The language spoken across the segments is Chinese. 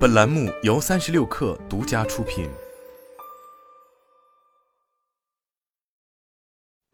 本栏目由三十六氪独家出品。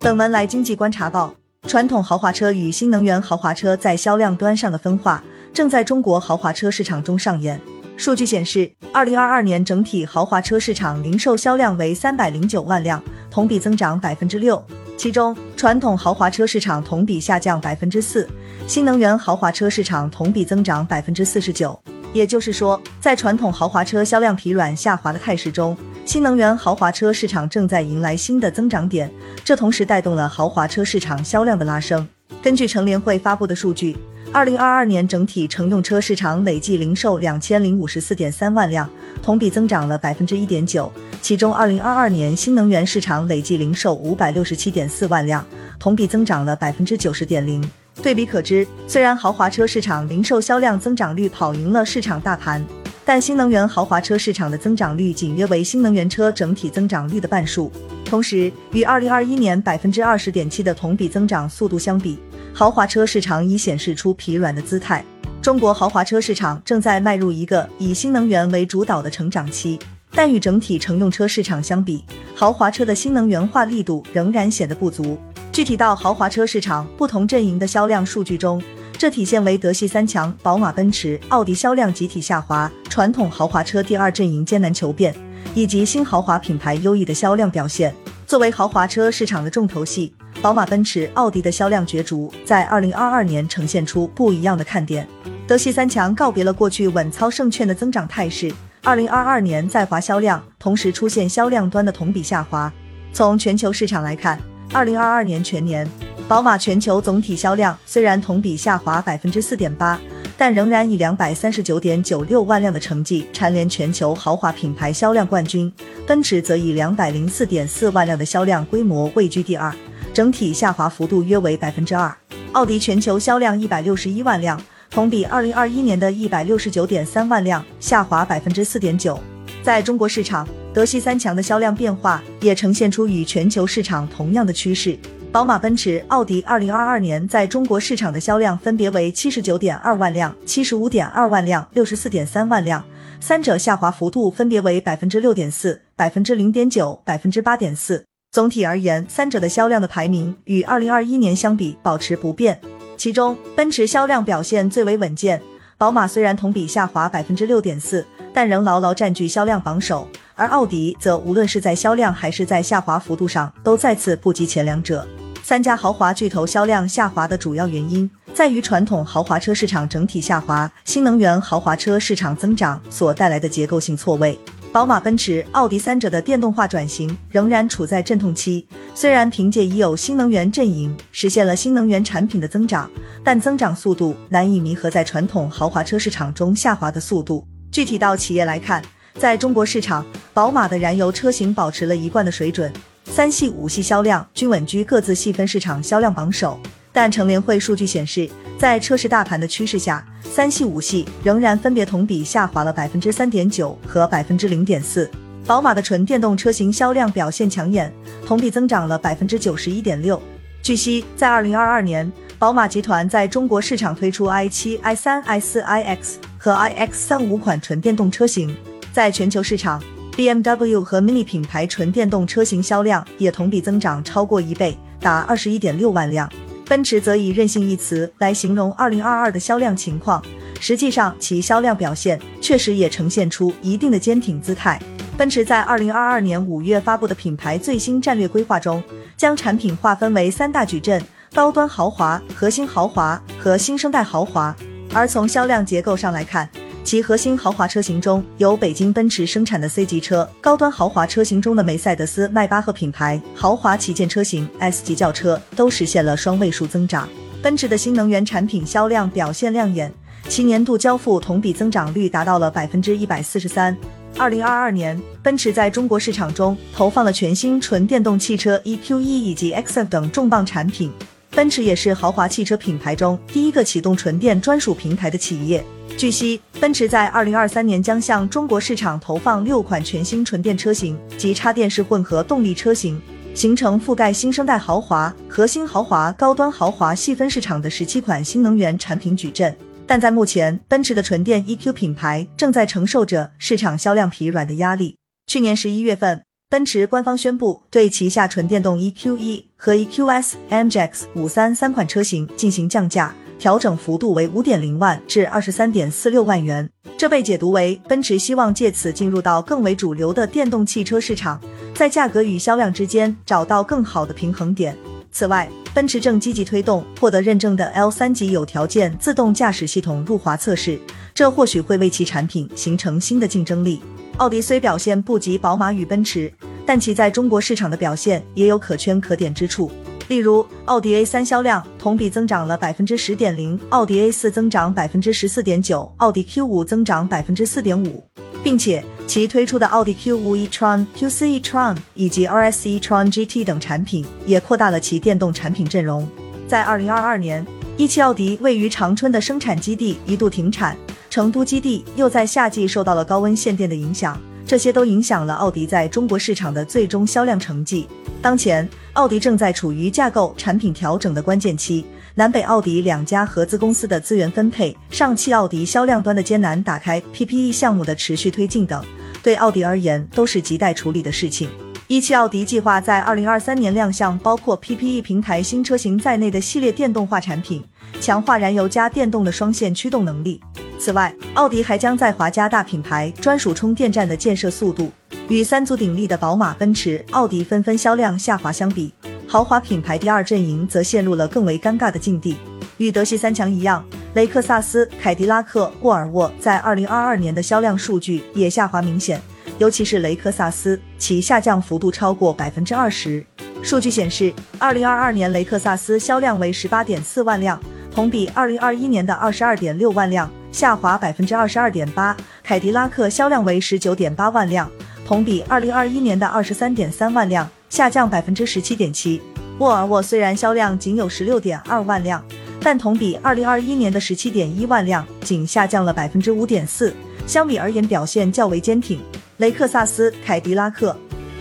本文来经济观察报，传统豪华车与新能源豪华车在销量端上的分化，正在中国豪华车市场中上演。数据显示，二零二二年整体豪华车市场零售销量为三百零九万辆，同比增长百分之六。其中，传统豪华车市场同比下降百分之四，新能源豪华车市场同比增长百分之四十九。也就是说，在传统豪华车销量疲软下滑的态势中，新能源豪华车市场正在迎来新的增长点，这同时带动了豪华车市场销量的拉升。根据乘联会发布的数据，二零二二年整体乘用车市场累计零售两千零五十四点三万辆，同比增长了百分之一点九。其中，二零二二年新能源市场累计零售五百六十七点四万辆，同比增长了百分之九十点零。对比可知，虽然豪华车市场零售销量增长率跑赢了市场大盘，但新能源豪华车市场的增长率仅约为新能源车整体增长率的半数。同时，与二零二一年百分之二十点七的同比增长速度相比，豪华车市场已显示出疲软的姿态。中国豪华车市场正在迈入一个以新能源为主导的成长期。但与整体乘用车市场相比，豪华车的新能源化力度仍然显得不足。具体到豪华车市场不同阵营的销量数据中，这体现为德系三强宝马、奔驰、奥迪销量集体下滑，传统豪华车第二阵营艰难求变，以及新豪华品牌优异的销量表现。作为豪华车市场的重头戏，宝马、奔驰、奥迪的销量角逐在二零二二年呈现出不一样的看点。德系三强告别了过去稳操胜券的增长态势。二零二二年在华销量同时出现销量端的同比下滑。从全球市场来看，二零二二年全年，宝马全球总体销量虽然同比下滑百分之四点八，但仍然以两百三十九点九六万辆的成绩蝉联全球豪华品牌销量冠军。奔驰则以两百零四点四万辆的销量规模位居第二，整体下滑幅度约为百分之二。奥迪全球销量一百六十一万辆。同比二零二一年的一百六十九点三万辆下滑百分之四点九。在中国市场，德系三强的销量变化也呈现出与全球市场同样的趋势。宝马、奔驰、奥迪二零二二年在中国市场的销量分别为七十九点二万辆、七十五点二万辆、六十四点三万辆，三者下滑幅度分别为百分之六点四、百分之零点九、百分之八点四。总体而言，三者的销量的排名与二零二一年相比保持不变。其中，奔驰销量表现最为稳健。宝马虽然同比下滑百分之六点四，但仍牢牢占据销量榜首。而奥迪则无论是在销量还是在下滑幅度上，都再次不及前两者。三家豪华巨头销量下滑的主要原因，在于传统豪华车市场整体下滑，新能源豪华车市场增长所带来的结构性错位。宝马、奔驰、奥迪三者的电动化转型仍然处在阵痛期。虽然凭借已有新能源阵营实现了新能源产品的增长，但增长速度难以弥合在传统豪华车市场中下滑的速度。具体到企业来看，在中国市场，宝马的燃油车型保持了一贯的水准，三系、五系销量均稳居各自细分市场销量榜首。但乘联会数据显示，在车市大盘的趋势下，三系、五系仍然分别同比下滑了百分之三点九和百分之零点四。宝马的纯电动车型销量表现抢眼，同比增长了百分之九十一点六。据悉，在二零二二年，宝马集团在中国市场推出 i 七、i 三、i 四、iX 和 iX 三五款纯电动车型，在全球市场，BMW 和 Mini 品牌纯电动车型销量也同比增长超过一倍，达二十一点六万辆。奔驰则以任性一词来形容二零二二的销量情况，实际上其销量表现确实也呈现出一定的坚挺姿态。奔驰在二零二二年五月发布的品牌最新战略规划中，将产品划分为三大矩阵：高端豪华、核心豪华和新生代豪华。而从销量结构上来看，其核心豪华车型中由北京奔驰生产的 C 级车，高端豪华车型中的梅赛德斯迈巴赫品牌豪华旗舰车型 S 级轿车都实现了双位数增长。奔驰的新能源产品销量表现亮眼，其年度交付同比增长率达到了百分之一百四十三。二零二二年，奔驰在中国市场中投放了全新纯电动汽车 EQE 以及 XF 等重磅产品。奔驰也是豪华汽车品牌中第一个启动纯电专属平台的企业。据悉，奔驰在二零二三年将向中国市场投放六款全新纯电车型及插电式混合动力车型，形成覆盖新生代豪华、核心豪华、高端豪华细分市场的十七款新能源产品矩阵。但在目前，奔驰的纯电 EQ 品牌正在承受着市场销量疲软的压力。去年十一月份，奔驰官方宣布对旗下纯电动 EQE 和 EQS MGX 五三三款车型进行降价，调整幅度为五点零万至二十三点四六万元。这被解读为奔驰希望借此进入到更为主流的电动汽车市场，在价格与销量之间找到更好的平衡点。此外，奔驰正积极推动获得认证的 L 三级有条件自动驾驶系统入华测试，这或许会为其产品形成新的竞争力。奥迪虽表现不及宝马与奔驰，但其在中国市场的表现也有可圈可点之处。例如，奥迪 A 三销量同比增长了百分之十点零，奥迪 A 四增长百分之十四点九，奥迪 Q 五增长百分之四点五，并且其推出的奥迪 Q 五 e-tron、QC e-tron 以及 RS e-tron GT 等产品也扩大了其电动产品阵容。在二零二二年，一汽奥迪位于长春的生产基地一度停产，成都基地又在夏季受到了高温限电的影响，这些都影响了奥迪在中国市场的最终销量成绩。当前，奥迪正在处于架构产品调整的关键期，南北奥迪两家合资公司的资源分配、上汽奥迪销量端的艰难打开 PPE 项目的持续推进等，对奥迪而言都是亟待处理的事情。一汽奥迪计划在二零二三年亮相包括 PPE 平台新车型在内的系列电动化产品，强化燃油加电动的双线驱动能力。此外，奥迪还将在华加大品牌专属充电站的建设速度。与三足鼎立的宝马、奔驰、奥迪纷纷销量下滑相比，豪华品牌第二阵营则陷入了更为尴尬的境地。与德系三强一样，雷克萨斯、凯迪拉克、沃尔沃在二零二二年的销量数据也下滑明显，尤其是雷克萨斯，其下降幅度超过百分之二十。数据显示，二零二二年雷克萨斯销量为十八点四万辆，同比二零二一年的二十二点六万辆下滑百分之二十二点八；凯迪拉克销量为十九点八万辆。同比二零二一年的二十三点三万辆下降百分之十七点七。沃尔沃虽然销量仅有十六点二万辆，但同比二零二一年的十七点一万辆仅下降了百分之五点四，相比而言表现较为坚挺。雷克萨斯、凯迪拉克、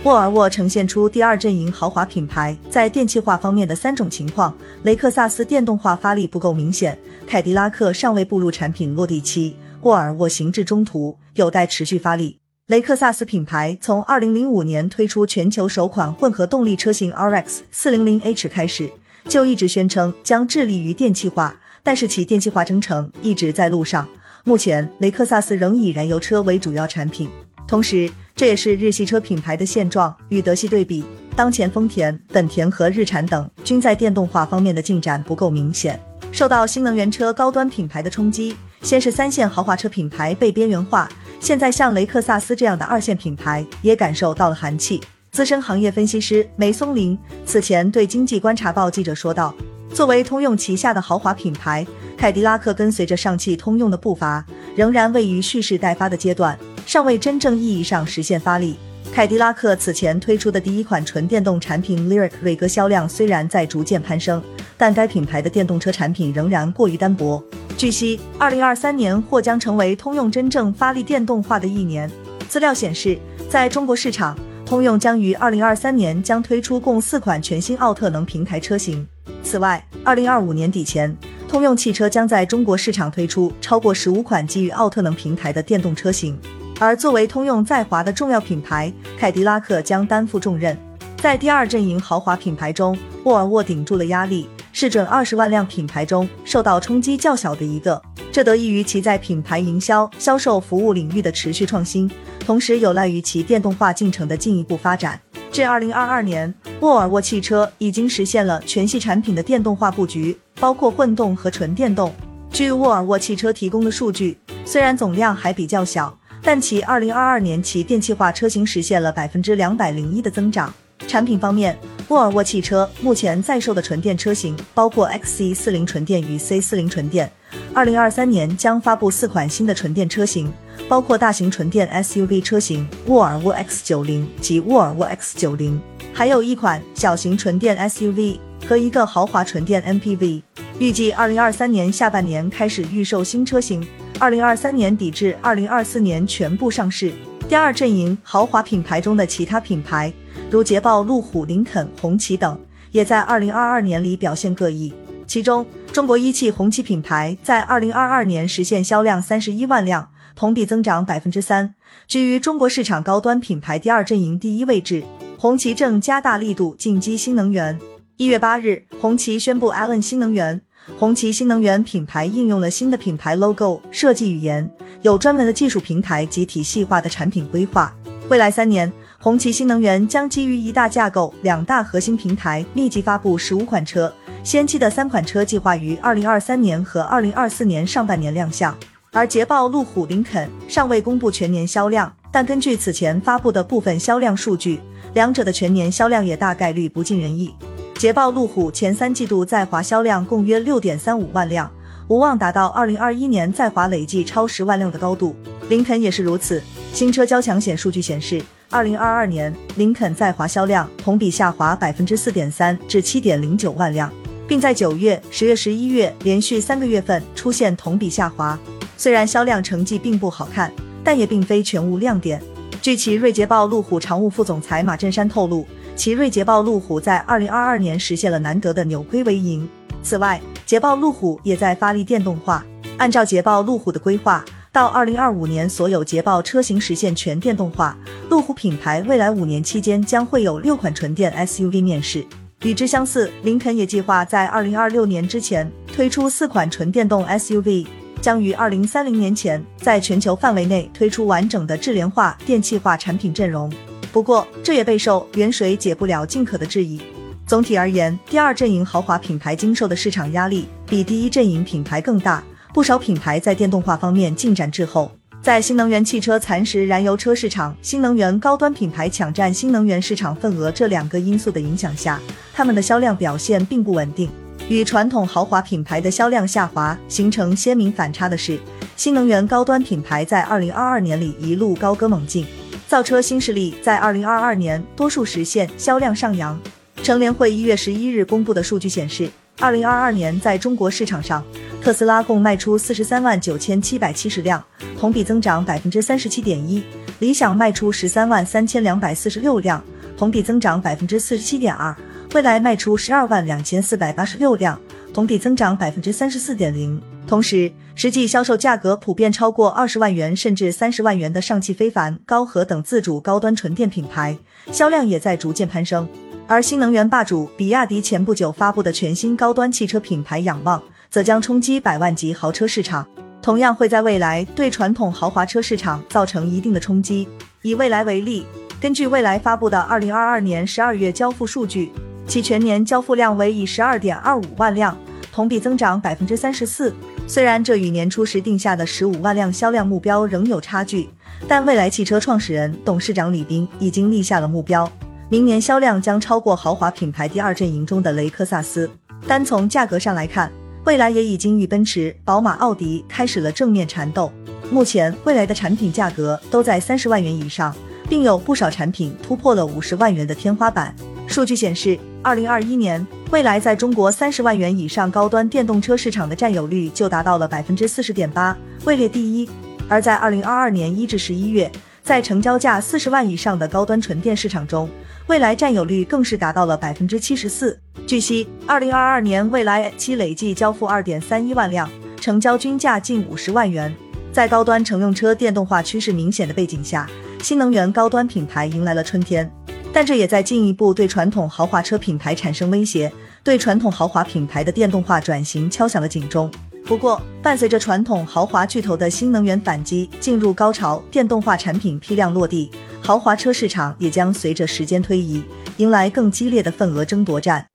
沃尔沃呈现出第二阵营豪华品牌在电气化方面的三种情况：雷克萨斯电动化发力不够明显，凯迪拉克尚未步入产品落地期，沃尔沃行至中途，有待持续发力。雷克萨斯品牌从二零零五年推出全球首款混合动力车型 RX 四零零 H 开始，就一直宣称将致力于电气化，但是其电气化征程一直在路上。目前，雷克萨斯仍以燃油车为主要产品，同时这也是日系车品牌的现状。与德系对比，当前丰田、本田和日产等均在电动化方面的进展不够明显。受到新能源车高端品牌的冲击，先是三线豪华车品牌被边缘化。现在像雷克萨斯这样的二线品牌也感受到了寒气。资深行业分析师梅松林此前对经济观察报记者说道：“作为通用旗下的豪华品牌，凯迪拉克跟随着上汽通用的步伐，仍然位于蓄势待发的阶段，尚未真正意义上实现发力。凯迪拉克此前推出的第一款纯电动产品 Lyric 锐格销量虽然在逐渐攀升，但该品牌的电动车产品仍然过于单薄。”据悉，二零二三年或将成为通用真正发力电动化的一年。资料显示，在中国市场，通用将于二零二三年将推出共四款全新奥特能平台车型。此外，二零二五年底前，通用汽车将在中国市场推出超过十五款基于奥特能平台的电动车型。而作为通用在华的重要品牌，凯迪拉克将担负重任，在第二阵营豪华品牌中，沃尔沃顶住了压力。是准二十万辆品牌中受到冲击较小的一个，这得益于其在品牌营销、销售服务领域的持续创新，同时有赖于其电动化进程的进一步发展。至二零二二年，沃尔沃汽车已经实现了全系产品的电动化布局，包括混动和纯电动。据沃尔沃汽车提供的数据，虽然总量还比较小，但其二零二二年其电气化车型实现了百分之两百零一的增长。产品方面，沃尔沃汽车目前在售的纯电车型包括 XC 四零纯电与 C 四零纯电。二零二三年将发布四款新的纯电车型，包括大型纯电 SUV 车型沃尔沃 X 九零及沃尔沃 X 九零，还有一款小型纯电 SUV 和一个豪华纯电 MPV。预计二零二三年下半年开始预售新车型，二零二三年底至二零二四年全部上市。第二阵营豪华品牌中的其他品牌。如捷豹、路虎、林肯、红旗等，也在二零二二年里表现各异。其中，中国一汽红旗品牌在二零二二年实现销量三十一万辆，同比增长百分之三，居于中国市场高端品牌第二阵营第一位置。红旗正加大力度进击新能源。一月八日，红旗宣布 Allen 新能源。红旗新能源品牌应用了新的品牌 logo 设计语言，有专门的技术平台及体系化的产品规划。未来三年，红旗新能源将基于一大架构、两大核心平台，密集发布十五款车。先期的三款车计划于二零二三年和二零二四年上半年亮相，而捷豹、路虎、林肯尚未公布全年销量，但根据此前发布的部分销量数据，两者的全年销量也大概率不尽人意。捷豹、路虎前三季度在华销量共约六点三五万辆，无望达到二零二一年在华累计超十万辆的高度。林肯也是如此，新车交强险数据显示，二零二二年林肯在华销量同比下滑百分之四点三至七点零九万辆。并在九月、十月、十一月连续三个月份出现同比下滑。虽然销量成绩并不好看，但也并非全无亮点。据奇瑞捷豹路虎常务副总裁马振山透露，奇瑞捷豹路虎在二零二二年实现了难得的扭亏为盈。此外，捷豹路虎也在发力电动化。按照捷豹路虎的规划，到二零二五年所有捷豹车型实现全电动化。路虎品牌未来五年期间将会有六款纯电 SUV 面世。与之相似，林肯也计划在二零二六年之前推出四款纯电动 SUV，将于二零三零年前在全球范围内推出完整的智联化电气化产品阵容。不过，这也备受远水解不了近渴的质疑。总体而言，第二阵营豪华品牌经受的市场压力比第一阵营品牌更大，不少品牌在电动化方面进展滞后。在新能源汽车蚕食燃油车市场、新能源高端品牌抢占新能源市场份额这两个因素的影响下，他们的销量表现并不稳定。与传统豪华品牌的销量下滑形成鲜明反差的是，新能源高端品牌在二零二二年里一路高歌猛进，造车新势力在二零二二年多数实现销量上扬。乘联会一月十一日公布的数据显示，二零二二年在中国市场上。特斯拉共卖出四十三万九千七百七十辆，同比增长百分之三十七点一；理想卖出十三万三千两百四十六辆，同比增长百分之四十七点二；蔚来卖出十二万两千四百八十六辆，同比增长百分之三十四点零。同时，实际销售价格普遍超过二十万元甚至三十万元的上汽非凡、高和等自主高端纯电品牌销量也在逐渐攀升。而新能源霸主比亚迪前不久发布的全新高端汽车品牌仰望。则将冲击百万级豪车市场，同样会在未来对传统豪华车市场造成一定的冲击。以蔚来为例，根据蔚来发布的二零二二年十二月交付数据，其全年交付量为以十二点二五万辆，同比增长百分之三十四。虽然这与年初时定下的十五万辆销量目标仍有差距，但蔚来汽车创始人、董事长李斌已经立下了目标，明年销量将超过豪华品牌第二阵营中的雷克萨斯。单从价格上来看，蔚来也已经与奔驰、宝马、奥迪开始了正面缠斗。目前，蔚来的产品价格都在三十万元以上，并有不少产品突破了五十万元的天花板。数据显示，二零二一年，蔚来在中国三十万元以上高端电动车市场的占有率就达到了百分之四十点八，位列第一。而在二零二二年一至十一月，在成交价四十万以上的高端纯电市场中，蔚来占有率更是达到了百分之七十四。据悉，二零二二年蔚来其累计交付二点三一万辆，成交均价近五十万元。在高端乘用车电动化趋势明显的背景下，新能源高端品牌迎来了春天。但这也在进一步对传统豪华车品牌产生威胁，对传统豪华品牌的电动化转型敲响了警钟。不过，伴随着传统豪华巨头的新能源反击进入高潮，电动化产品批量落地，豪华车市场也将随着时间推移，迎来更激烈的份额争夺战。